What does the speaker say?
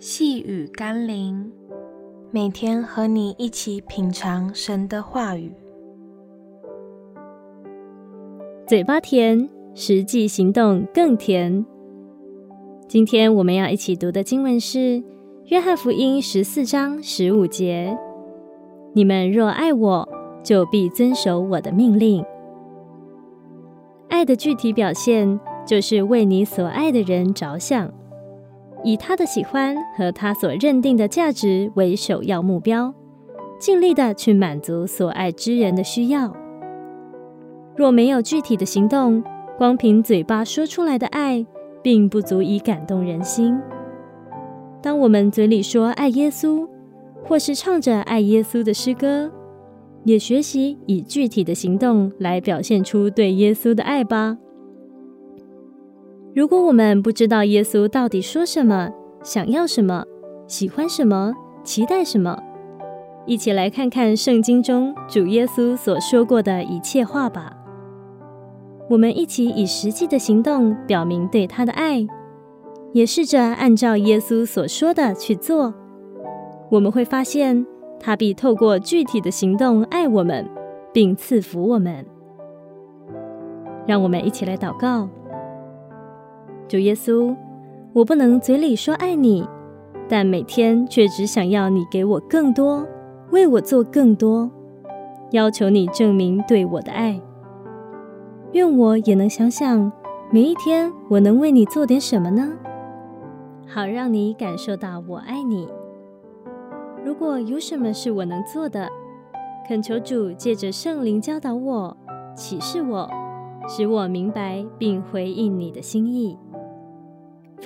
细雨甘霖，每天和你一起品尝神的话语。嘴巴甜，实际行动更甜。今天我们要一起读的经文是《约翰福音》十四章十五节：“你们若爱我，就必遵守我的命令。”爱的具体表现就是为你所爱的人着想，以他的喜欢和他所认定的价值为首要目标，尽力的去满足所爱之人的需要。若没有具体的行动，光凭嘴巴说出来的爱，并不足以感动人心。当我们嘴里说爱耶稣，或是唱着爱耶稣的诗歌，也学习以具体的行动来表现出对耶稣的爱吧。如果我们不知道耶稣到底说什么、想要什么、喜欢什么、期待什么，一起来看看圣经中主耶稣所说过的一切话吧。我们一起以实际的行动表明对他的爱，也试着按照耶稣所说的去做。我们会发现，他必透过具体的行动爱我们，并赐福我们。让我们一起来祷告：主耶稣，我不能嘴里说爱你，但每天却只想要你给我更多，为我做更多，要求你证明对我的爱。愿我也能想想，每一天我能为你做点什么呢？好让你感受到我爱你。如果有什么是我能做的，恳求主借着圣灵教导我、启示我，使我明白并回应你的心意。